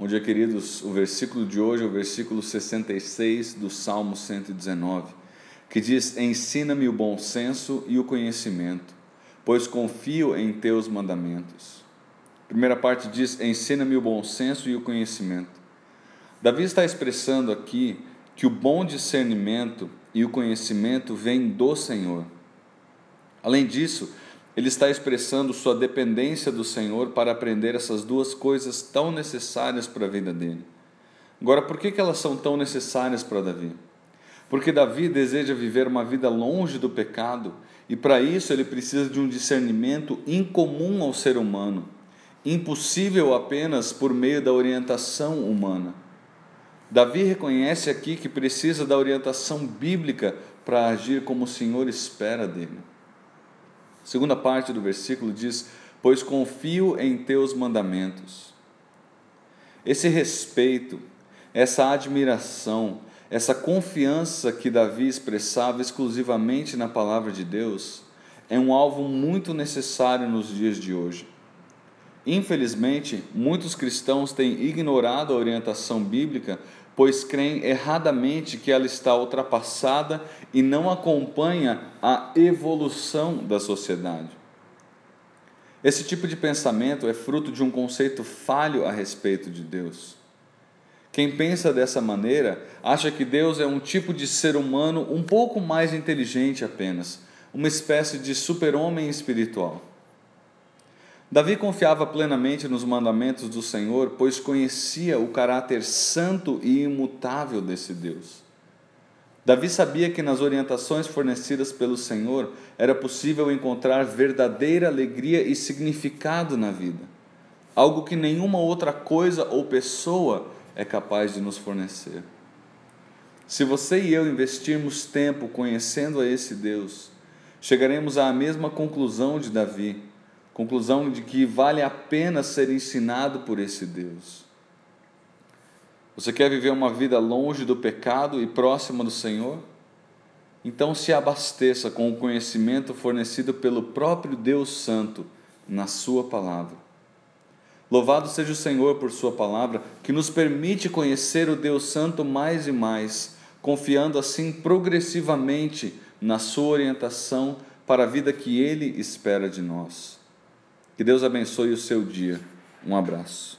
Bom dia, queridos. O versículo de hoje é o versículo 66 do Salmo 119, que diz: Ensina-me o bom senso e o conhecimento, pois confio em teus mandamentos. A primeira parte diz: Ensina-me o bom senso e o conhecimento. Davi está expressando aqui que o bom discernimento e o conhecimento vêm do Senhor. Além disso, ele está expressando sua dependência do Senhor para aprender essas duas coisas tão necessárias para a vida dele. Agora, por que, elas são tão necessárias para Davi? Porque Davi deseja viver uma vida longe do pecado e para isso ele precisa de um discernimento incomum ao ser humano, impossível apenas por meio da orientação humana. Davi reconhece aqui que precisa da orientação bíblica para agir como o Senhor espera dele. Segunda parte do versículo diz: Pois confio em teus mandamentos. Esse respeito, essa admiração, essa confiança que Davi expressava exclusivamente na palavra de Deus, é um alvo muito necessário nos dias de hoje. Infelizmente, muitos cristãos têm ignorado a orientação bíblica, pois creem erradamente que ela está ultrapassada e não acompanha a evolução da sociedade. Esse tipo de pensamento é fruto de um conceito falho a respeito de Deus. Quem pensa dessa maneira acha que Deus é um tipo de ser humano um pouco mais inteligente apenas, uma espécie de super-homem espiritual. Davi confiava plenamente nos mandamentos do Senhor, pois conhecia o caráter santo e imutável desse Deus. Davi sabia que nas orientações fornecidas pelo Senhor era possível encontrar verdadeira alegria e significado na vida, algo que nenhuma outra coisa ou pessoa é capaz de nos fornecer. Se você e eu investirmos tempo conhecendo a esse Deus, chegaremos à mesma conclusão de Davi conclusão de que vale a pena ser ensinado por esse Deus. Você quer viver uma vida longe do pecado e próxima do Senhor? Então se abasteça com o conhecimento fornecido pelo próprio Deus Santo na Sua palavra. Louvado seja o Senhor por Sua palavra, que nos permite conhecer o Deus Santo mais e mais, confiando assim progressivamente na Sua orientação para a vida que Ele espera de nós. Que Deus abençoe o seu dia. Um abraço.